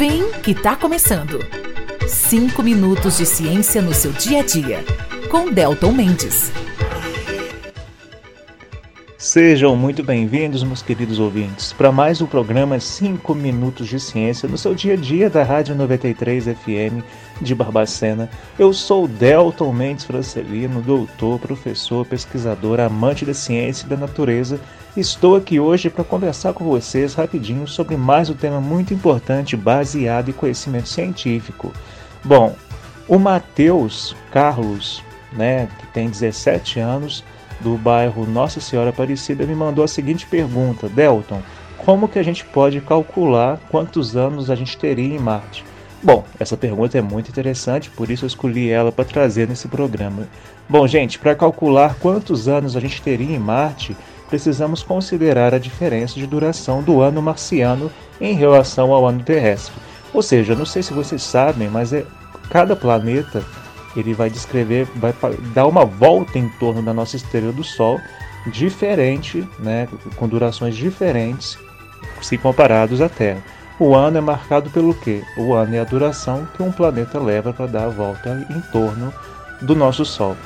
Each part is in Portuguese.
Vem que tá começando. Cinco minutos de ciência no seu dia a dia. Com Delton Mendes. Sejam muito bem-vindos, meus queridos ouvintes, para mais um programa 5 Minutos de Ciência no seu dia a dia da Rádio 93 FM de Barbacena. Eu sou Delton Mendes Francelino, doutor, professor, pesquisador, amante da ciência e da natureza Estou aqui hoje para conversar com vocês rapidinho sobre mais um tema muito importante baseado em conhecimento científico. Bom, o Matheus Carlos, né, que tem 17 anos, do bairro Nossa Senhora Aparecida, me mandou a seguinte pergunta: Delton, como que a gente pode calcular quantos anos a gente teria em Marte? Bom, essa pergunta é muito interessante, por isso eu escolhi ela para trazer nesse programa. Bom, gente, para calcular quantos anos a gente teria em Marte, precisamos considerar a diferença de duração do ano marciano em relação ao ano terrestre. Ou seja, não sei se vocês sabem, mas é, cada planeta ele vai descrever, vai dar uma volta em torno da nossa estrela do Sol, diferente, né, com durações diferentes, se comparados à Terra. O ano é marcado pelo quê? O ano é a duração que um planeta leva para dar a volta em torno do nosso Sol.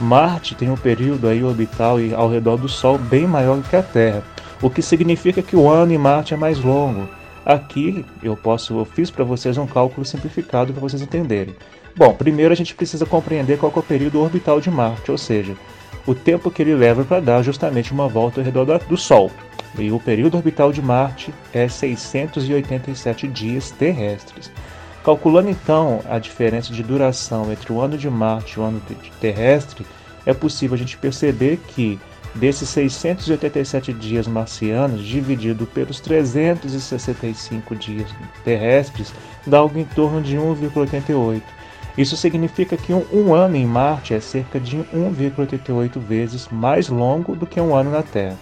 Marte tem um período aí orbital e ao redor do Sol bem maior que a Terra, o que significa que o ano em Marte é mais longo. Aqui eu posso, eu fiz para vocês um cálculo simplificado para vocês entenderem. Bom, primeiro a gente precisa compreender qual é o período orbital de Marte, ou seja, o tempo que ele leva para dar justamente uma volta ao redor do Sol. E o período orbital de Marte é 687 dias terrestres. Calculando então a diferença de duração entre o ano de Marte e o ano terrestre, é possível a gente perceber que desses 687 dias marcianos, dividido pelos 365 dias terrestres, dá algo em torno de 1,88. Isso significa que um, um, ano em Marte é cerca de 1,88 vezes mais longo do que um ano na Terra.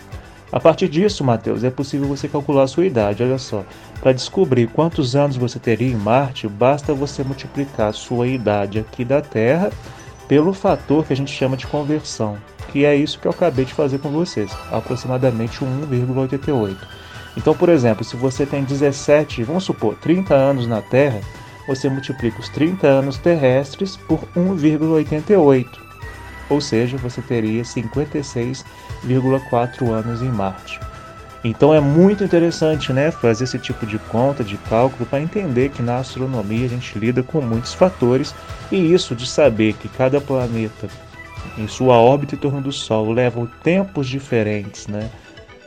A partir disso, Mateus, é possível você calcular a sua idade. Olha só, para descobrir quantos anos você teria em Marte, basta você multiplicar a sua idade aqui da Terra pelo fator que a gente chama de conversão, que é isso que eu acabei de fazer com vocês, aproximadamente 1,88. Então, por exemplo, se você tem 17, vamos supor, 30 anos na Terra, você multiplica os 30 anos terrestres por 1,88 ou seja, você teria 56,4 anos em Marte. Então é muito interessante né, fazer esse tipo de conta, de cálculo, para entender que na astronomia a gente lida com muitos fatores e isso de saber que cada planeta em sua órbita em torno do Sol leva tempos diferentes né,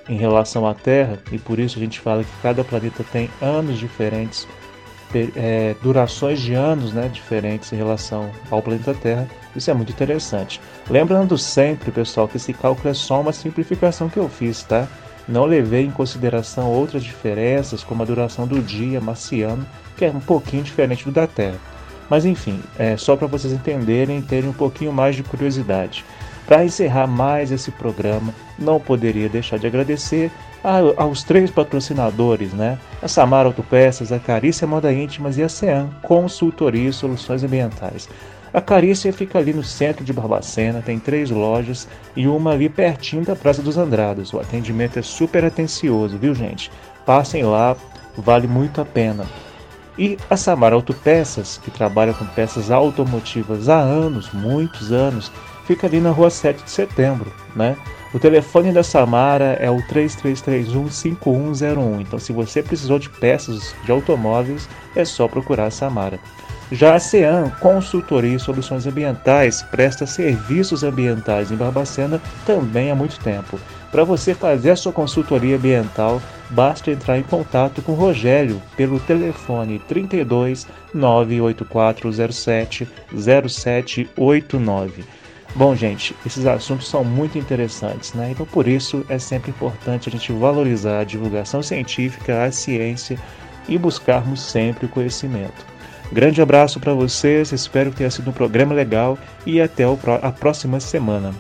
em relação à Terra e por isso a gente fala que cada planeta tem anos diferentes, é, durações de anos né, diferentes em relação ao planeta Terra isso é muito interessante. Lembrando sempre, pessoal, que esse cálculo é só uma simplificação que eu fiz, tá? Não levei em consideração outras diferenças, como a duração do dia marciano, que é um pouquinho diferente do da Terra. Mas enfim, é só para vocês entenderem e terem um pouquinho mais de curiosidade. Para encerrar mais esse programa, não poderia deixar de agradecer aos três patrocinadores, né? A Samara Autopeças, a Carícia Moda Íntimas e a CEAM, Consultoria e Soluções Ambientais. A Carícia fica ali no centro de Barbacena, tem três lojas e uma ali pertinho da Praça dos Andrados. O atendimento é super atencioso, viu gente? Passem lá, vale muito a pena. E a Samara Autopeças, que trabalha com peças automotivas há anos, muitos anos, fica ali na rua 7 de setembro, né? O telefone da Samara é o 3331-5101. Então, se você precisou de peças de automóveis, é só procurar a Samara. Já a CEAM, Consultoria e Soluções Ambientais, presta serviços ambientais em Barbacena também há muito tempo. Para você fazer a sua consultoria ambiental, basta entrar em contato com Rogério pelo telefone 32 98407 0789. Bom, gente, esses assuntos são muito interessantes, né? Então, por isso é sempre importante a gente valorizar a divulgação científica, a ciência e buscarmos sempre o conhecimento. Grande abraço para vocês, espero que tenha sido um programa legal e até a próxima semana.